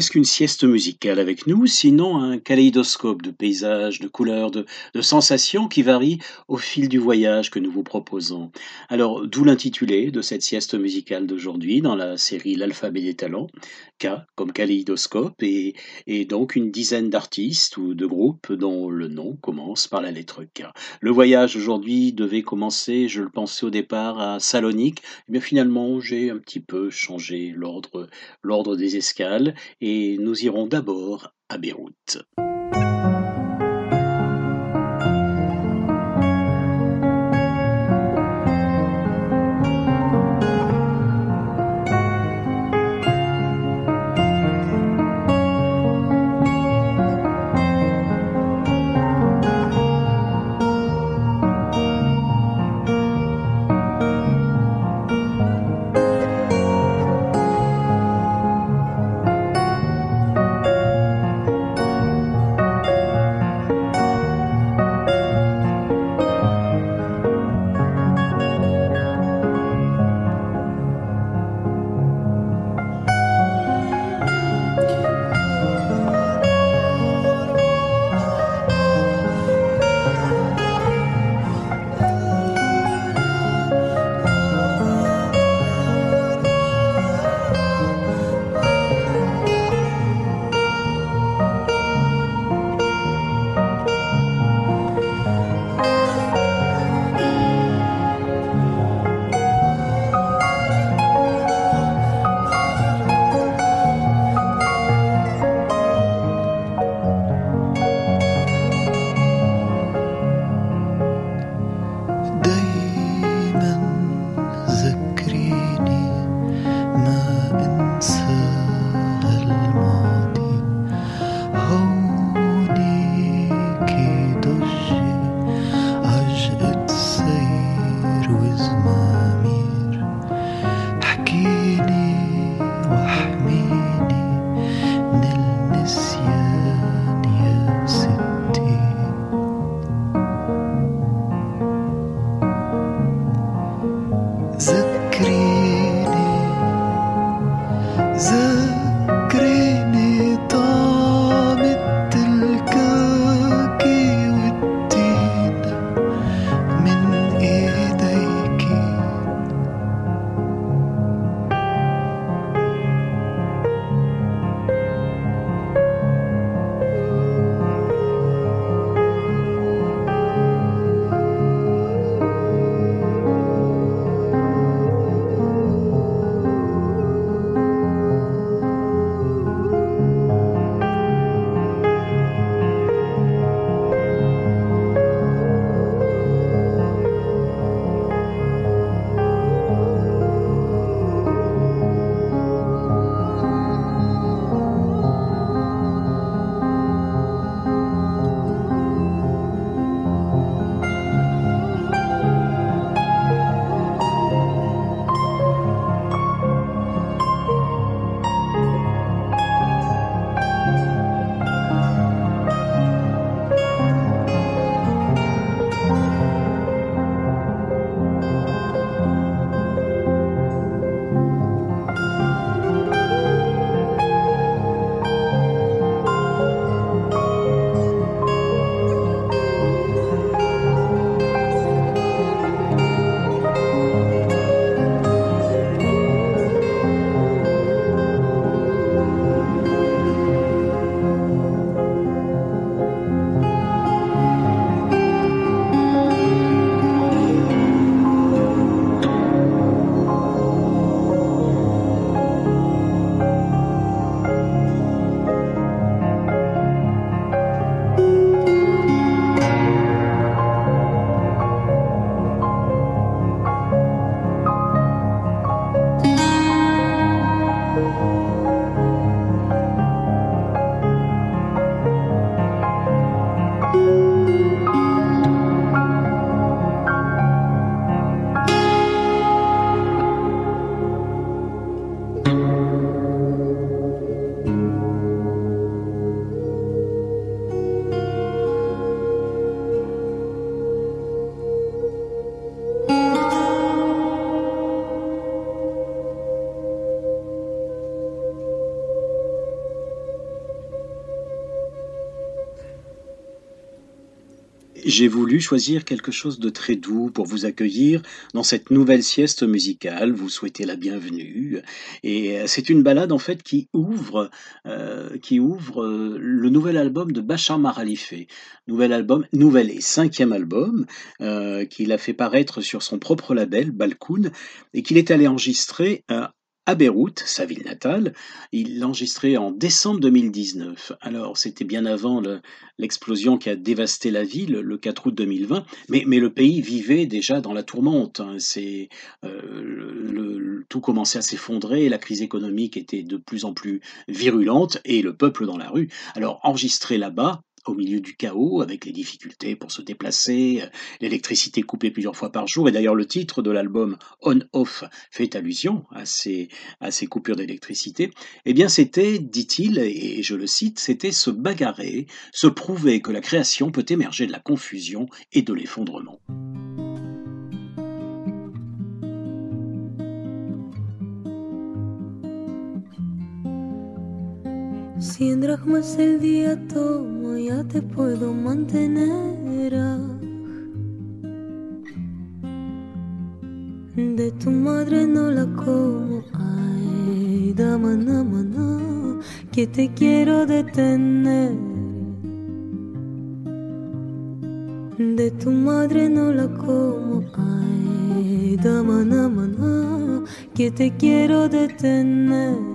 Qu'est-ce qu'une sieste musicale avec nous, sinon un kaléidoscope de paysages, de couleurs, de, sensations qui varient au fil du voyage que nous vous proposons. Alors, d'où l'intitulé de cette sieste musicale d'aujourd'hui dans la série L'alphabet des talents, K comme kaléidoscope, et, donc une dizaine d'artistes ou de groupes dont le nom commence par la lettre K. Le voyage aujourd'hui devait commencer, je le pensais au départ, à Salonique, mais finalement j'ai un petit peu changé l'ordre des escales et nous irons d'abord à Beyrouth. J'ai voulu choisir quelque chose de très doux pour vous accueillir dans cette nouvelle sieste musicale. Vous souhaitez la bienvenue. Et euh, c'est une balade en fait qui ouvre, euh, qui ouvre euh, le nouvel album de Bachar Maralifé. Nouvel album, nouvel et cinquième album qu'il a fait paraître sur son propre label Balkoun et qu'il est allé enregistrer à Beyrouth, sa ville natale. Il l'a enregistré en décembre 2019. Alors, c'était bien avant le- l'explosion qui a dévasté la ville, le 4 août 2020, mais, mais le pays vivait déjà dans la tourmente. hein. Euh, tout commençait à s'effondrer, la crise économique était de plus en plus virulente et le peuple dans la rue. Alors, enregistré là-bas, au milieu du chaos, avec les difficultés pour se déplacer, euh, l'électricité coupée plusieurs fois par jour, et d'ailleurs le titre de l'album On-Off fait allusion à ces, à ces coupures d'électricité, eh bien c'était, dit-il, et je le cite, c'était se bagarrer, se prouver que la création peut émerger de la confusion et de l'effondrement. Cien dracmas el día tomo, ya te puedo mantener. De tu madre no la como, ay, dama, dama, no, que te quiero detener. De tu madre no la como, ay, dama, dama, no, que te quiero detener.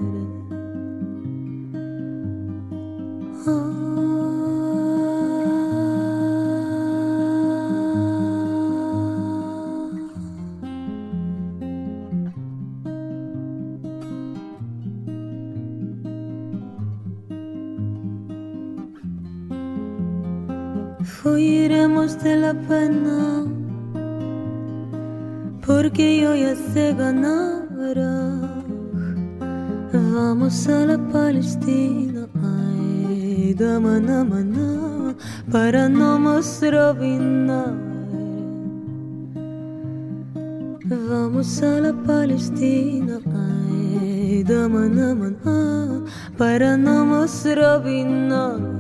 srovinar. Vamos à la Palestina, ay, daman, daman, ah, para no srovinar.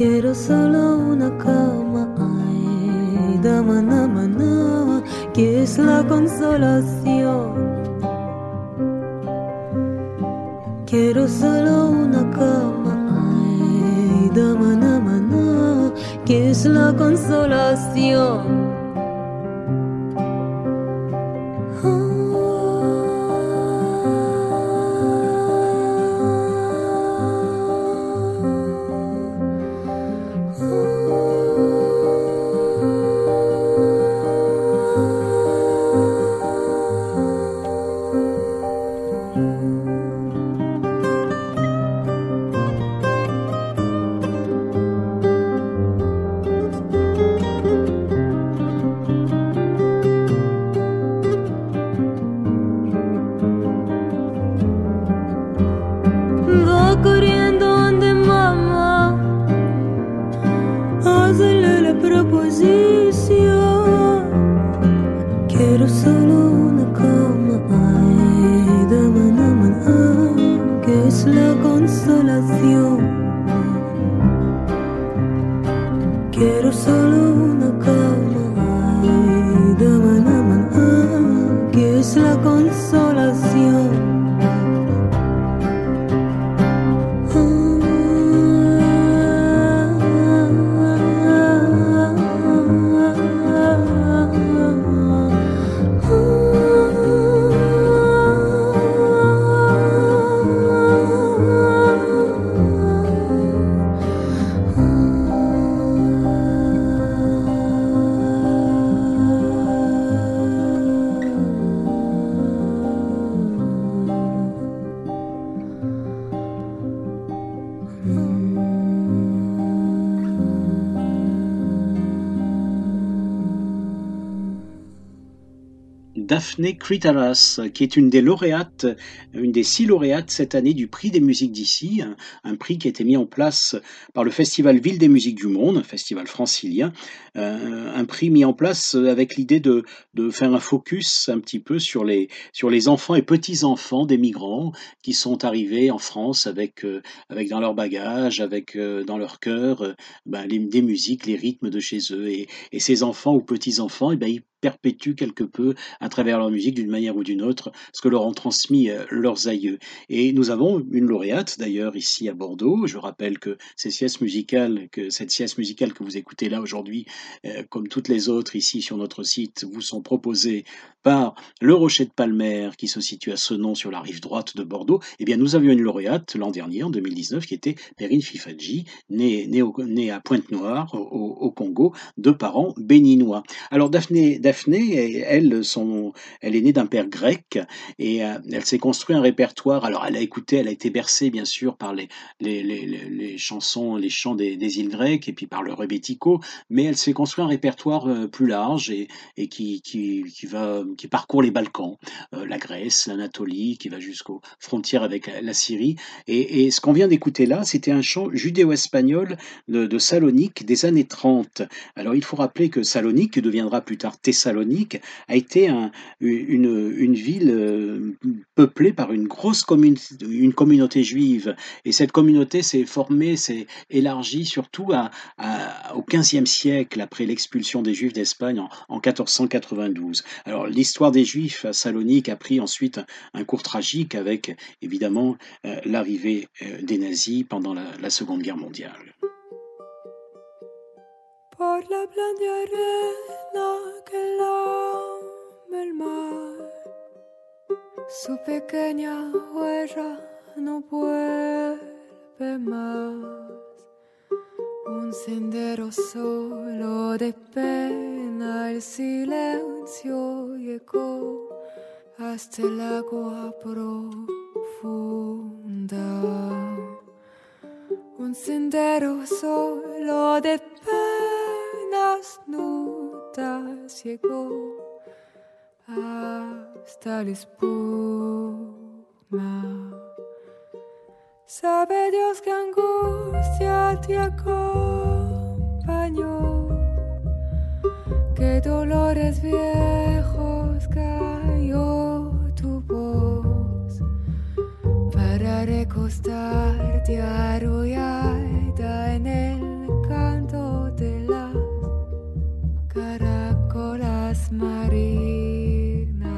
Quiero solo una cama, ay, dama, dama, dama, que es la consolación. Quiero solo una cama, ay, dama, dama, dama, que es la consolación. Daphné Critaras, qui est une des lauréates, une des six lauréates cette année du prix des musiques d'ici, un, prix qui a été mis en place par le Festival Ville des musiques du monde, un festival francilien, euh, un prix mis en place avec l'idée de, faire un focus un petit peu sur les, enfants et petits-enfants des migrants qui sont arrivés en France avec, euh, dans leur bagage, avec euh, dans leur cœur ben, des musiques, les rythmes de chez eux. Et, et ces enfants ou petits-enfants, eh ben, ils perpétuent quelque peu à travers leur musique d'une manière ou d'une autre ce que leur ont transmis euh, leurs aïeux. Et nous avons une lauréate d'ailleurs ici à Bordeaux. Je rappelle que cette sieste musicale que vous écoutez là aujourd'hui, euh, comme toutes les autres ici sur notre site, vous sont proposées par le Rocher de Palmer qui se situe à Senon sur la rive droite de Bordeaux. Eh bien, nous avions une lauréate l'an dernier, en 2019, qui était Perrine Fifadji, née, née, à Pointe-Noire, au, au Congo, de parents béninois. Alors Daphné, Daphné, son, elle est née d'un père grec et euh, elle s'est construit un répertoire. Alors elle a écouté, elle a été bercée bien sûr par les, chansons, les chants des, îles grecques et puis par le rebético, mais elle s'est construit un répertoire euh, plus large et, qui, parcourt les Balkans, euh, la Grèce, l'Anatolie, qui va jusqu'aux frontières avec la, Syrie. Et, ce qu'on vient d'écouter là, c'était un chant judéo-espagnol de, Salonique des années 30. Alors il faut rappeler que Salonique, deviendra plus tard Thessalonique, a été un- une, ville euh, peuplée par une grosse une communauté juive. Et cette communauté s'est formée, s'est élargie surtout à, à- au XVe siècle, après l'expulsion des Juifs d'Espagne en, en 1492. Alors l'histoire des Juifs à Salonique a pris ensuite un, cours tragique avec évidemment euh, l'arrivée euh, des nazis pendant la Seconde Guerre mondiale. Por la blanda arena que lame el mar, su pequeña huella no vuelve más. Un sendero solo de pena, el silencio llegó hasta el agua profunda. Un sendero solo de penas nudas llegó hasta la espuma. Sabe Dios que angustia te acompañó, que dolores viejos cayó tu voz para recostarte arrullada en el marinas.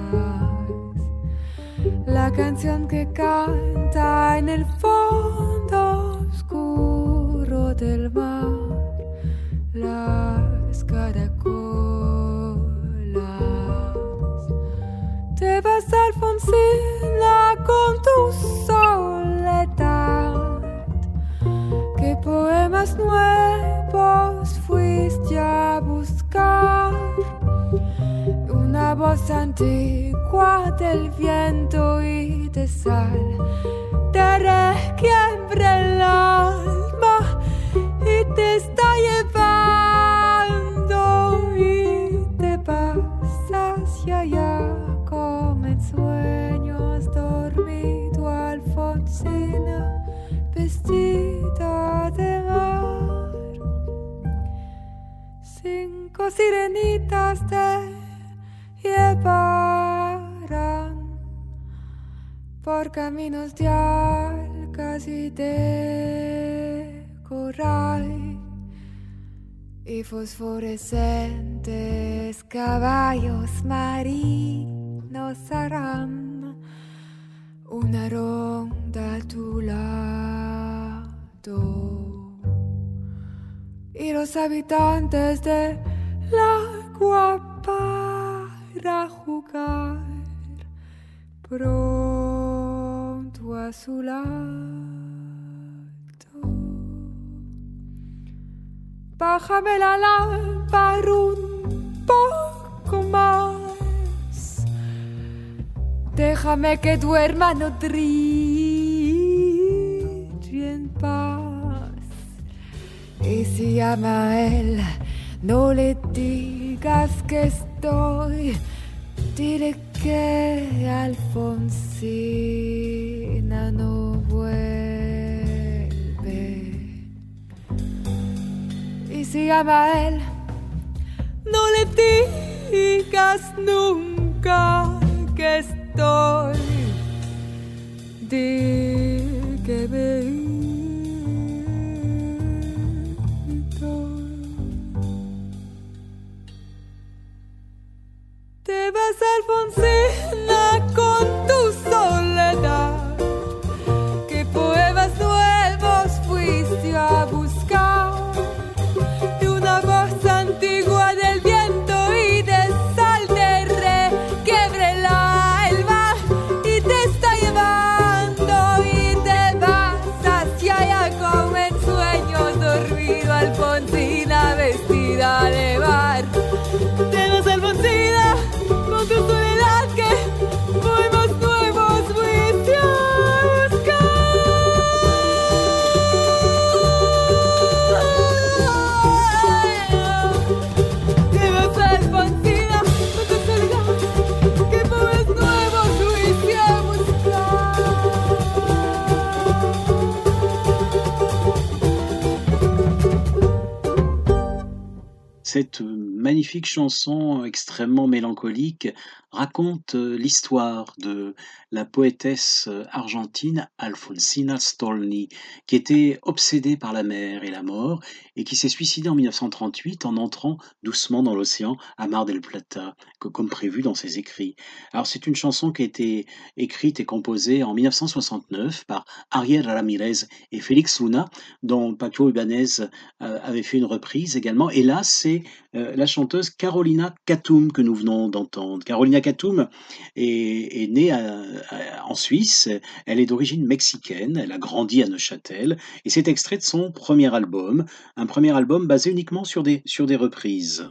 La canción que canta en el fondo oscuro del mar, las caracolas. Te vas Alfonsina con tu soledad. ¿Qué poemas nuevos voz antigua del viento y de sal. Te requiebra el alma y te está llevando y te vas hacia allá como en sueños dormido Alfonsina vestida de mar. Cinco sirenitas te llevarán por caminos de algas y de coral y fosforescentes caballos marinos harán una ronda a tu lado. Y los habitantes de agua para jugar pronto a su lado. Bájame la lámpara un poco más. Déjame que duerma no trille en paz. Y si llama a él, no le digas que estoy Dile que Alfonsina no vuelve. Y si llama a él, no le digas nunca que estoy. Di que me Te vas, Alfonsina, con tu soledad. Magnifique chanson extrêmement mélancolique raconte euh, l'histoire de la poétesse euh, argentine Alfonsina Storni, qui était obsédée par la mer et la mort et qui s'est suicidée en 1938 en entrant doucement dans l'océan à Mar del Plata, que- comme prévu dans ses écrits. Alors c'est une chanson qui a été écrite et composée en 1969 par Ariel Ramirez et Félix Luna, dont Paco Ibanez euh, avait fait une reprise également. Et là, c'est euh, la chanteuse Carolina Katoum que nous venons d'entendre. Carolina Katoum est, née à- en Suisse. Elle est d'origine mexicaine. Elle a grandi à Neuchâtel. Et c'est extrait de son premier album. Un premier album basé uniquement sur des, sur des reprises.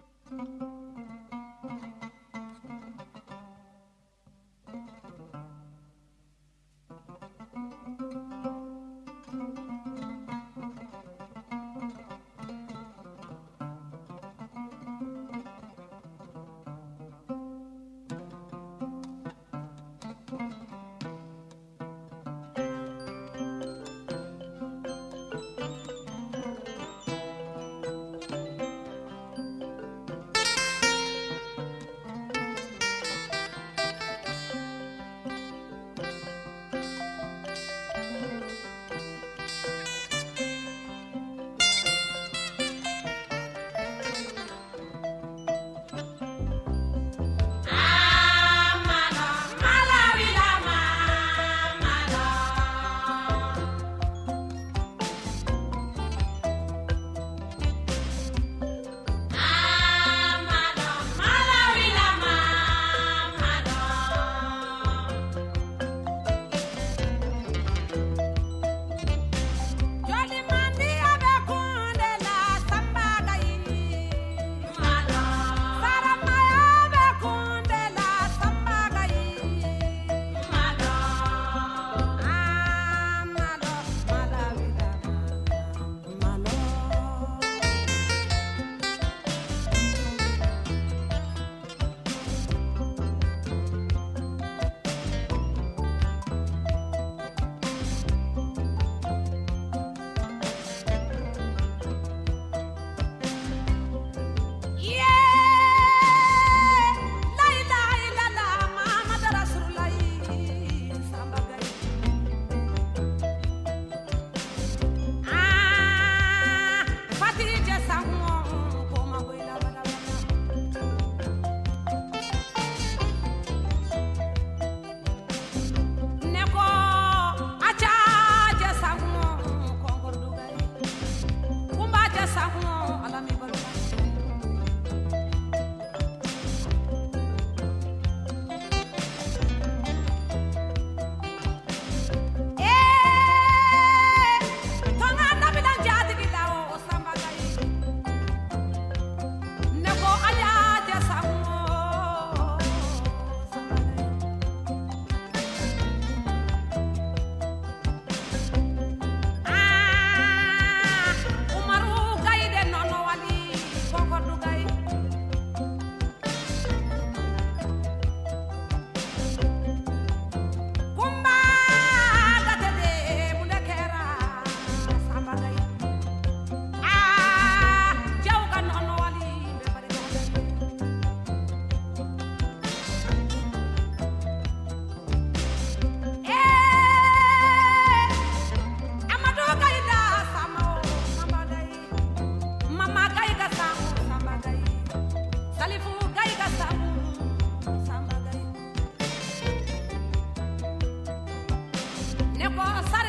Bossa!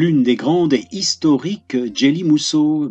L'une des grandes et historiques Jelly Mousso,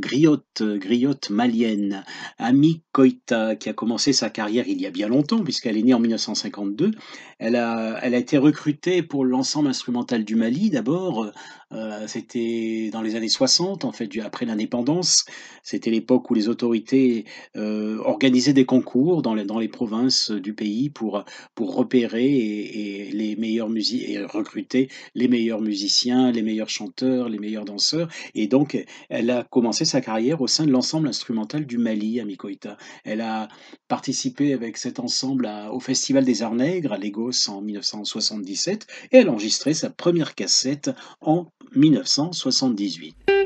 griotte, griotte malienne, Ami Koita, qui a commencé sa carrière il y a bien longtemps, puisqu'elle est née en 1952. Elle a, elle a été recrutée pour l'ensemble instrumental du Mali d'abord. Euh, C'était dans les années 60, en fait, après l'indépendance. C'était l'époque où les autorités euh, organisaient des concours dans les, dans les provinces du pays pour, pour repérer et, les meilleurs et recruter les meilleurs musiciens, les meilleurs chanteurs, les meilleurs danseurs. Et donc, elle a commencé sa carrière au sein de l'ensemble instrumental du Mali, Koita. Elle a participé avec cet ensemble à- au Festival des Arts Nègres à Lagos en 1977 et elle a enregistré sa première cassette en 1978.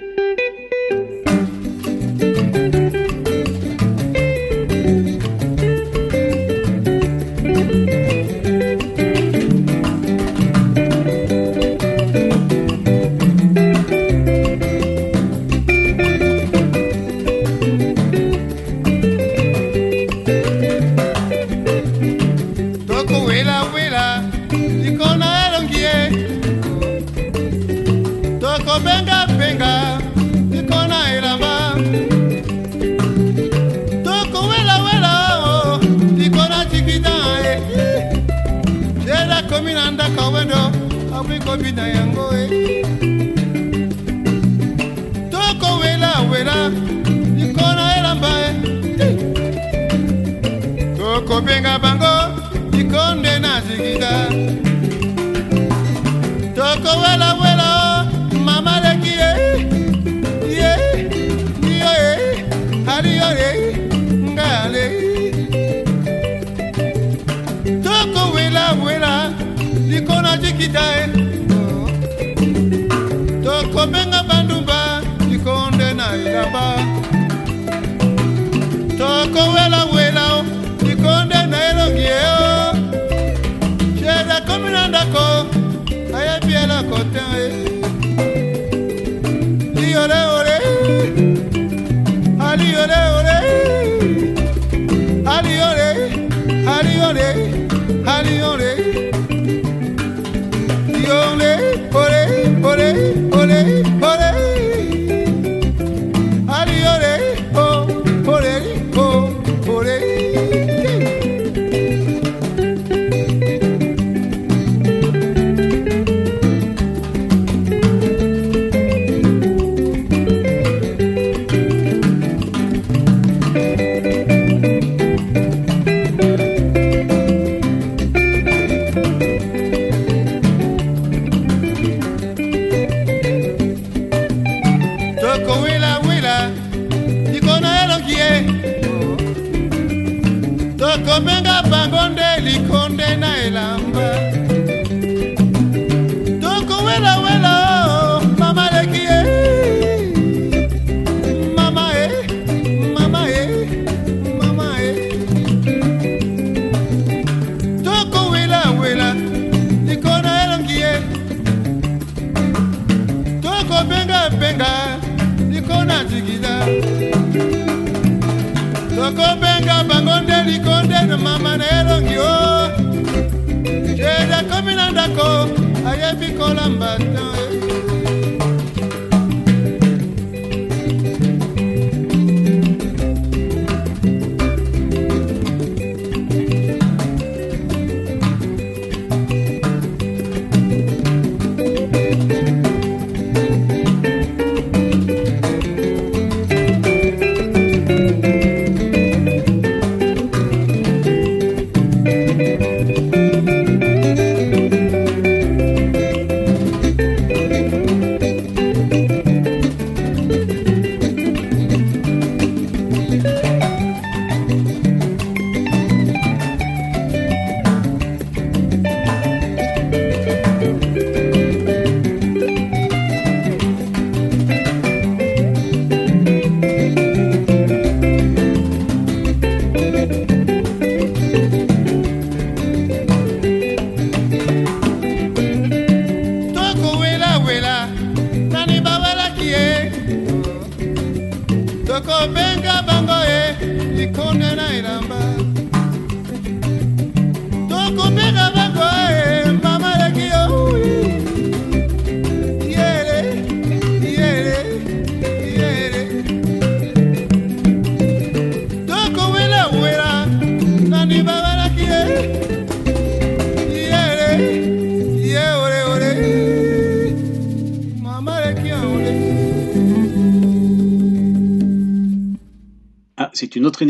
Kolamba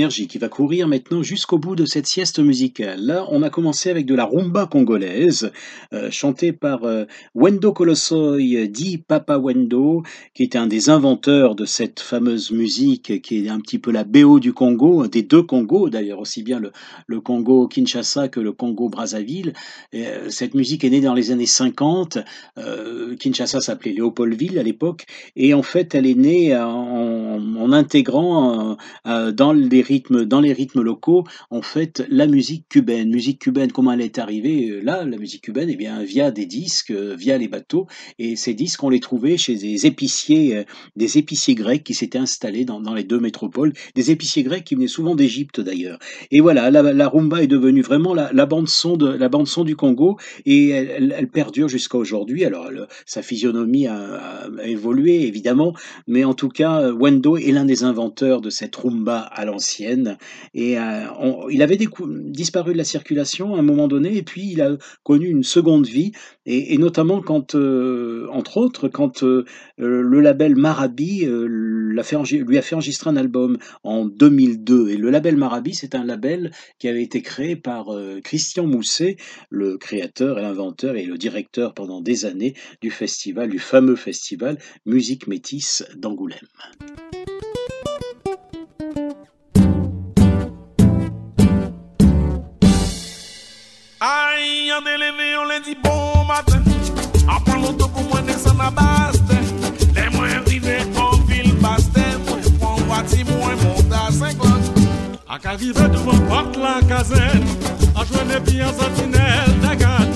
c'est une autre énergie qui va courir maintenant jusqu'au bout de cette sieste musicale. Là, on a commencé avec de la rumba congolaise, euh, chantée par euh, Wendo Colossoy, dit Papa Wendo, qui était un des inventeurs de cette fameuse musique qui est un petit peu la BO du Congo, des deux Congos d'ailleurs, aussi bien le, Congo Kinshasa que le Congo Brazzaville. Euh, cette musique est née dans les années 50. Euh, Kinshasa s'appelait Léopoldville à l'époque, et en fait, elle est née en, en intégrant euh, dans les rythmes, locaux, en fait, la musique cubaine. Musique cubaine, comment elle est arrivée? Euh, là La musique cubaine, eh bien, via des disques, euh, via les bateaux. Et ces disques, on les trouvait chez des épiciers, euh, des épiciers grecs qui s'étaient installés dans, les deux métropoles, des épiciers grecs qui venaient souvent d'Égypte d'ailleurs. Et voilà, la, rumba est devenue vraiment la, bande son de la bande son du Congo et elle, perdure jusqu'à aujourd'hui. Alors, sa physionomie a, évolué évidemment, mais en tout cas, Wendo est l'un des inventeurs de cette rumba à l'ancienne. Et euh, il avait disparu de la circulation à un moment donné, et puis il a connu une seconde vie, et, et notamment quand, euh, entre autres, quand euh, euh, le label Marabi lui a fait enregistrer un album en 2002. Et le label Marabi, c'est un label qui avait été créé par Christian Mousset, le créateur et l'inventeur et le directeur pendant des années du festival, du fameux festival Musique Métisse d'Angoulême. Arrive devan pot la kazen A jwene pi an sentinel dagan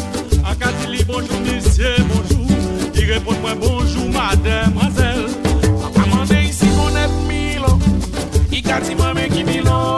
A ka di li bonjou misye, bonjou Di repon mwen bonjou mademoiselle. A ka mande isi kon et milo I ka ti mame ki milo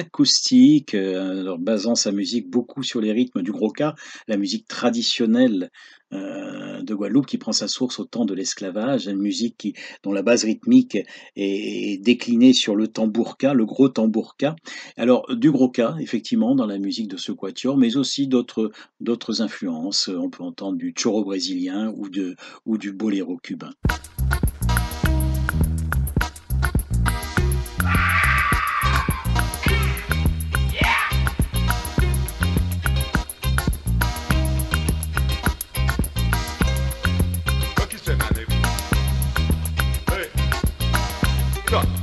Cacoustique, euh, basant sa musique beaucoup sur les rythmes du gros cas, la musique traditionnelle euh, de Guadeloupe qui prend sa source au temps de l'esclavage, une musique qui, dont la base rythmique est déclinée sur le tambourka, le gros tambourka. Alors du gros cas, effectivement, dans la musique de ce quatuor, mais aussi d'autres influences. On peut entendre du choro brésilien ou, ou du boléro cubain. La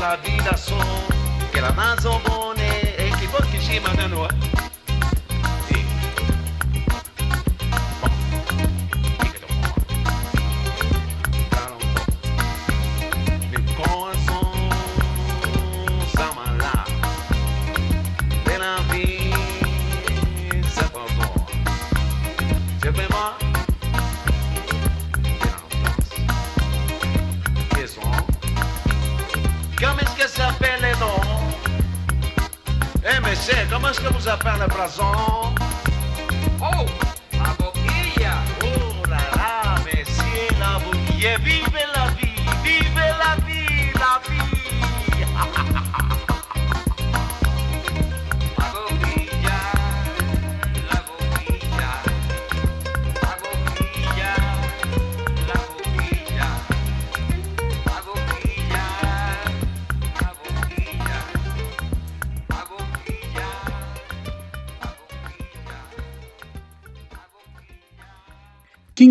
la vida son, que la nazo bone, equivoque shima nanua. comment razón.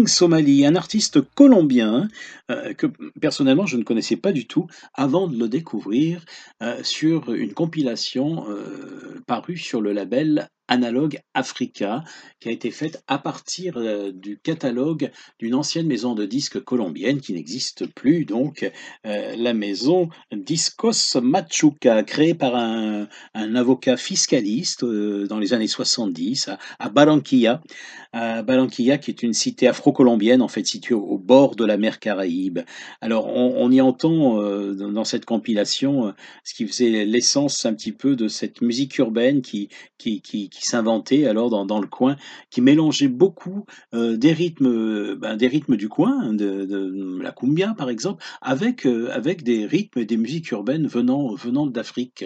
Somali, un artiste colombien euh, que personnellement je ne connaissais pas du tout avant de le découvrir euh, sur une compilation euh, parue sur le label Analogue Africa, qui a été faite à partir du catalogue d'une ancienne maison de disques colombienne qui n'existe plus, donc la maison Discos Machuca, créée par un, avocat fiscaliste dans les années 70 à, à Barranquilla, à Barranquilla, qui est une cité afro-colombienne en fait située au, bord de la mer Caraïbe. Alors on, y entend euh, dans, cette compilation euh, ce qui faisait l'essence un petit peu de cette musique urbaine qui, qui, qui, s'inventait alors dans, dans le coin, qui mélangeait beaucoup euh, des rythmes, ben, des rythmes du coin, de, la cumbia par exemple, avec avec des rythmes et des musiques urbaines venant venant d'Afrique.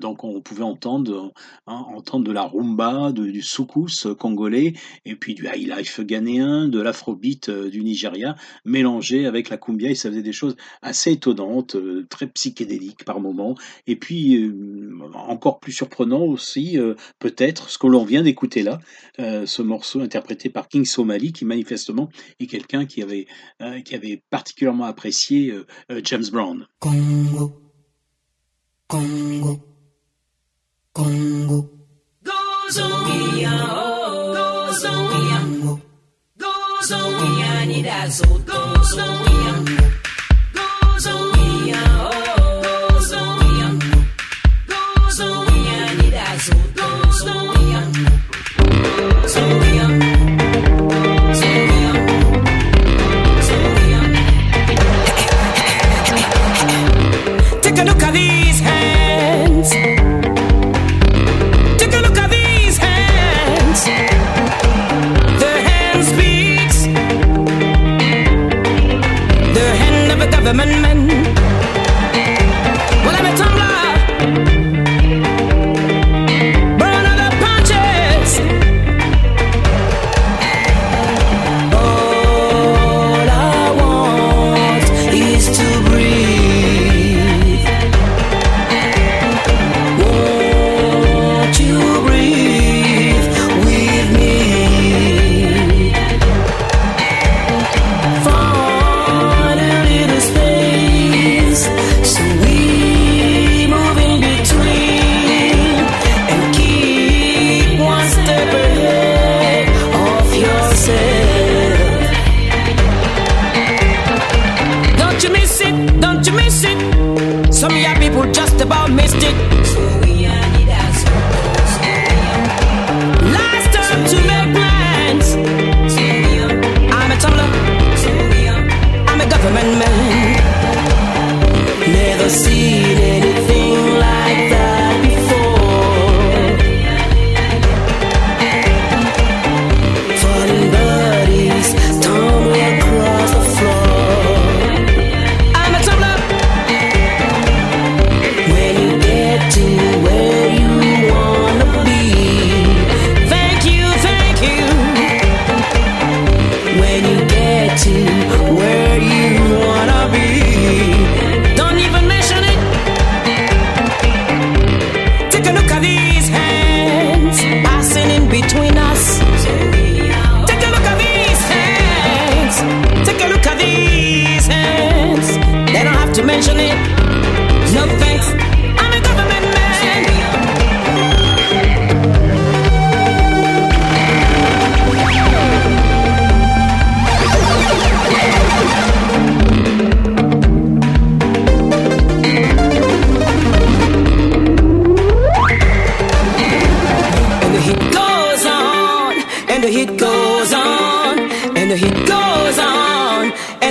Donc on pouvait entendre hein, entendre de la rumba, du soukous congolais et puis du high life ghanéen, de l'afrobeat euh, du Nigeria, mélangé avec la cumbia, et ça faisait des choses assez étonnantes, euh, très psychédéliques par moments, et puis euh, encore plus surprenant aussi, euh, peut-être, ce que l'on vient d'écouter là, euh, ce morceau interprété par King Somali, qui manifestement est quelqu'un qui avait, euh, qui avait particulièrement apprécié euh, euh, James Brown. Congo, Congo, Congo. Goes on, we are. Goes on, we are. Need us. Goes on, we are. Government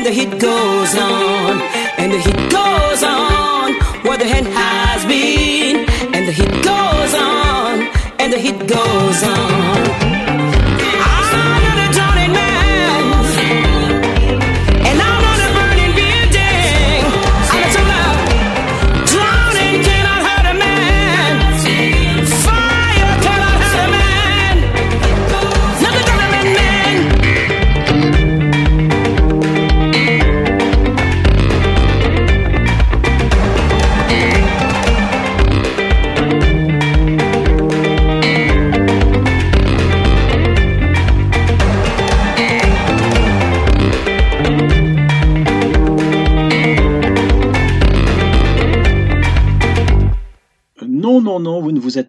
the heat goes on, and the heat goes on, where the hand has been, and the heat goes on, and the heat goes on.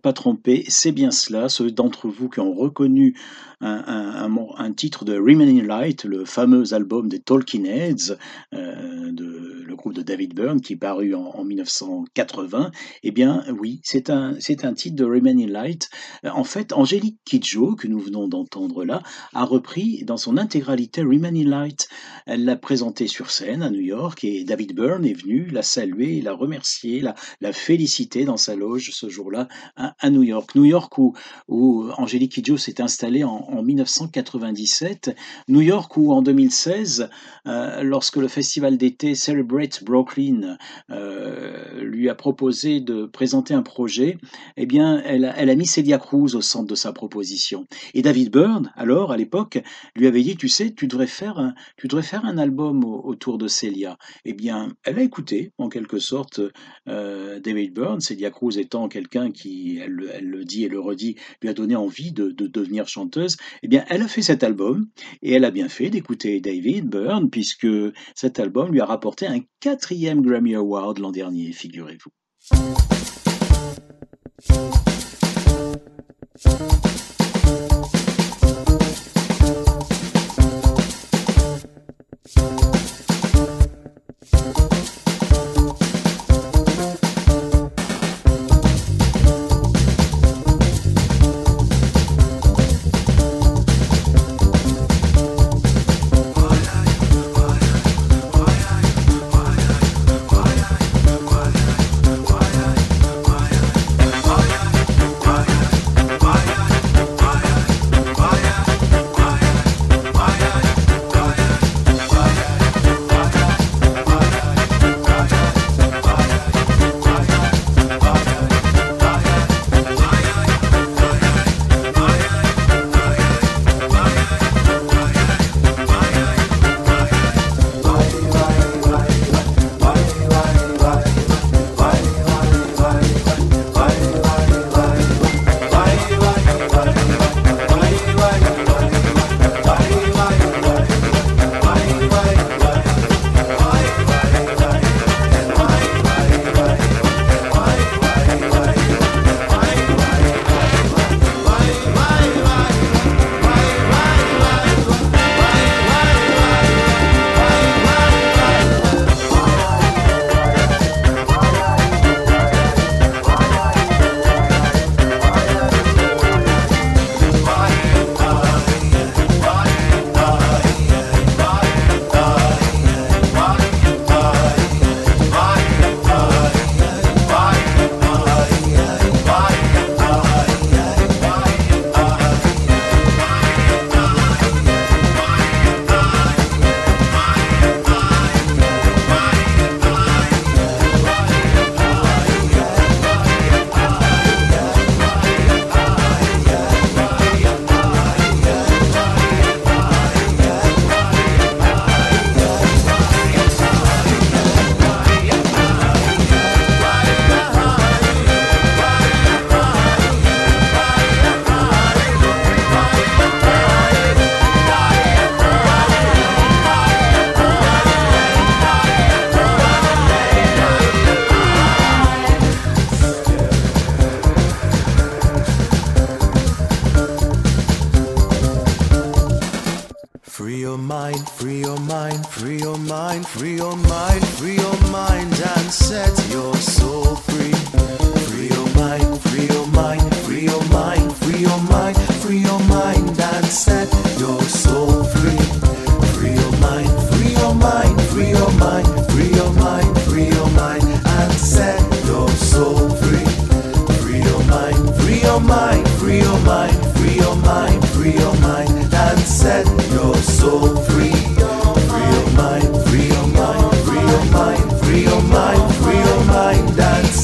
Pas trompé, c'est bien cela. Ceux d'entre vous qui ont reconnu un, titre de Remaining Light, le fameux album des Talking Heads, euh, de, le groupe de David Byrne, qui est paru en, en 1980, eh bien oui, c'est un, un titre de Remaining Light. Euh, En fait, Angélique Kidjo, que nous venons d'entendre là, a repris dans son intégralité Remaining Light. Elle l'a présenté sur scène à New York et David Byrne est venu la saluer, la remercier, la, féliciter dans sa loge ce jour-là à, à New York. New York où, où Angélique Kidjo s'est installée en, en 1997. New York où en 2016, euh, lorsque le festival d'été Celebrate Brooklyn euh, lui a proposé de présenter un projet, eh bien, elle a, mis Celia Cruz au centre de sa proposition. Et David Byrne, alors, à l'époque, lui avait dit, tu sais, tu devrais faire un, tu devrais faire un album au- autour de Celia. Eh bien, elle a écouté, en quelque sorte, euh, David Byrne, Celia Cruz étant quelqu'un qui, elle, le- dit et le redit, lui a donné envie de devenir chanteuse. Eh bien, elle a fait cet album, et elle a bien fait d'écouter David Byrne, puisque cet album lui a rapporté un quatrième Grammy Award l'an dernier, figurez-vous.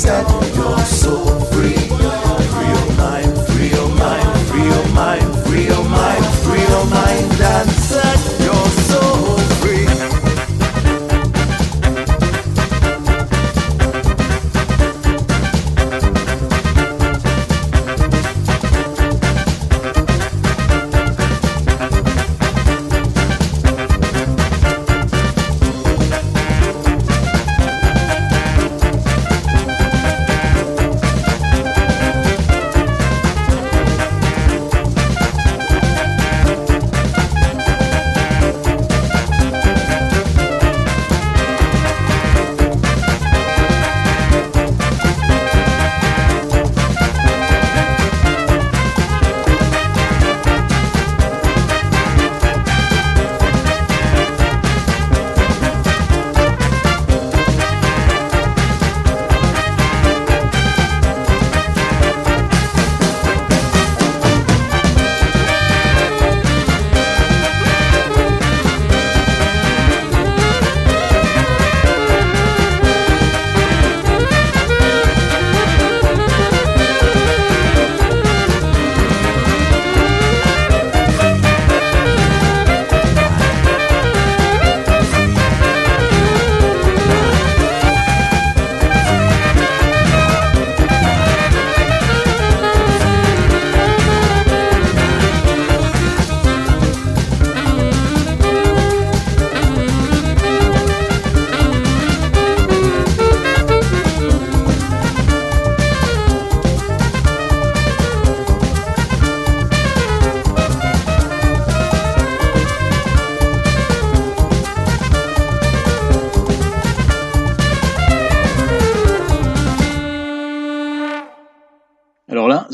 said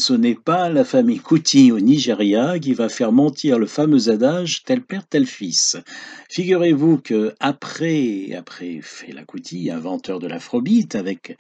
ce n'est pas la famille Kuti au Nigeria qui va faire mentir le fameux adage tel père tel fils. Figurez-vous que après après Fela Kuti, inventeur de l'afrobeat avec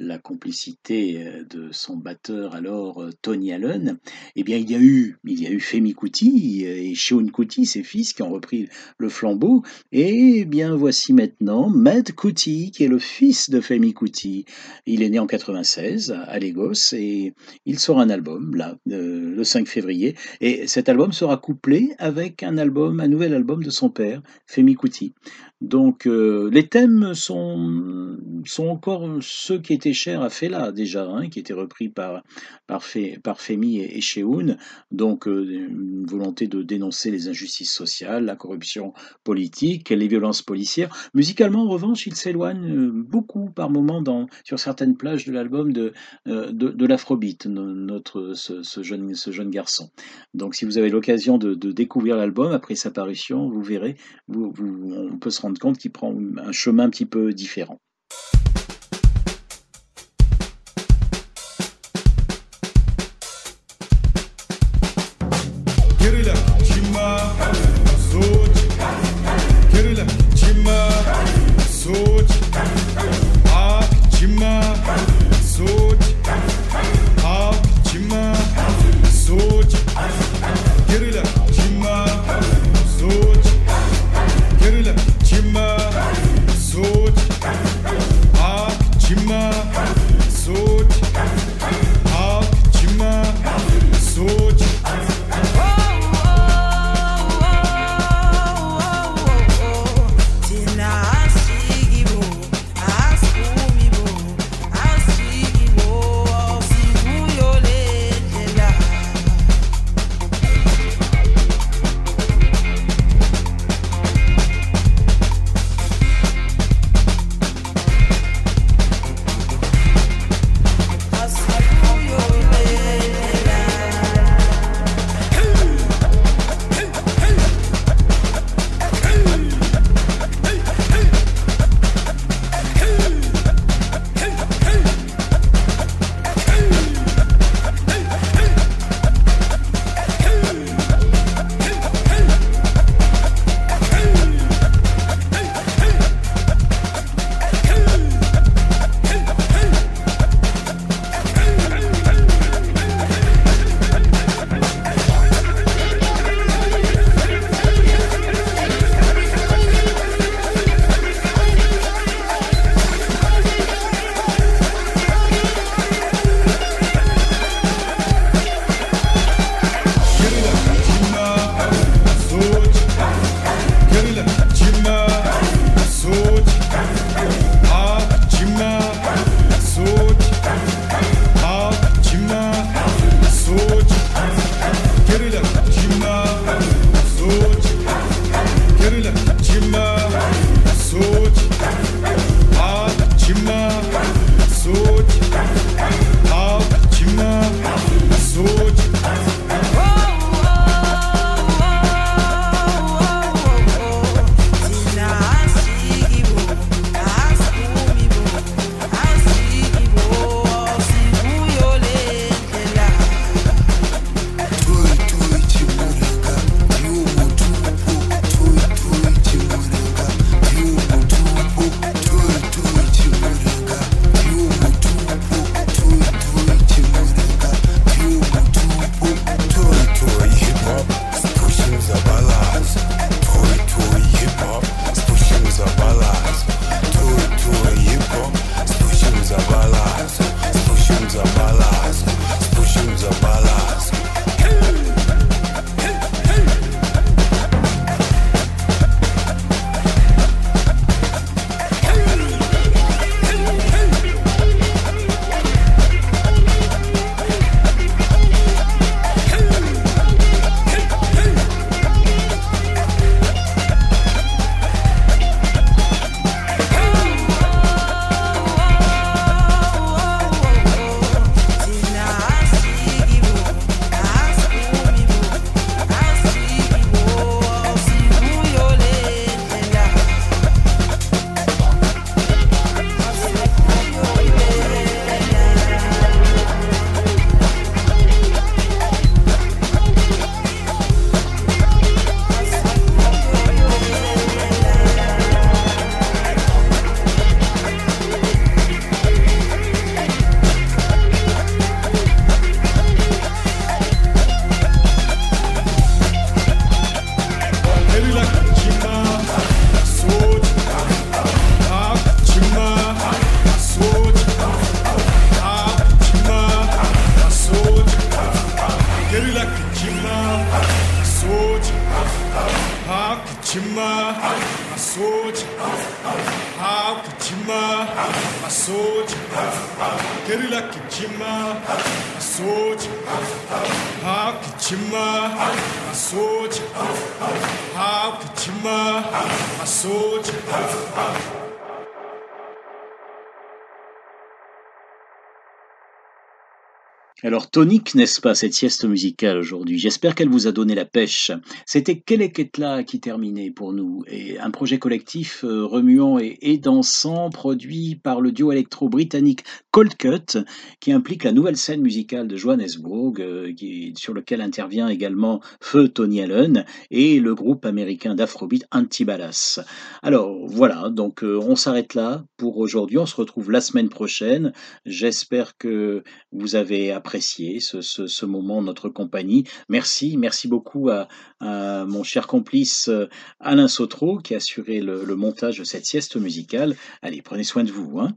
la complicité euh, de son batteur alors euh, Tony Allen, eh bien il y a eu il y a eu Femi Kuti euh, et Seun Kuti, ses fils qui ont repris le flambeau et eh bien voici maintenant Med Kuti qui est le fils de Femi Kuti. Il est né en 96 à Lagos et il sort un album là le 5 février et cet album sera couplé avec un album un nouvel album de son père Femi Kuti. Donc euh, les thèmes sont, sont encore ceux qui étaient chers à Fela déjà, hein, qui étaient repris par, par, par Femi et, et. Donc euh, une volonté de dénoncer les injustices sociales, la corruption politique, les violences policières. Musicalement, en revanche, il s'éloigne euh, beaucoup par moments dans, sur certaines plages de l'album de, de, l'Afrobeat, notre, ce, jeune, ce jeune garçon. Donc si vous avez l'occasion de, découvrir l'album après sa parution, vous verrez, vous, on peut se rendre compte qu'il prend un chemin un petit peu différent. Alors tonique, n'est-ce pas, cette sieste musicale aujourd'hui J'espère qu'elle vous a donné la pêche. C'était Keleketla qui terminait pour nous, et un projet collectif euh, remuant et, dansant produit par le duo électro-britannique Cold Cut, qui implique la nouvelle scène musicale de Johannesburg, euh, sur lequel intervient également Feu Tony Allen et le groupe américain d'Afrobeat Antibalas. Alors voilà, donc euh, on s'arrête là pour aujourd'hui. On se retrouve la semaine prochaine. J'espère que vous avez apprécié ce, ce, moment en notre compagnie. Merci, merci beaucoup à, à mon cher complice euh, Alain Sautreau qui a assuré le, le montage de cette sieste musicale. Allez, prenez soin de vous. Hein.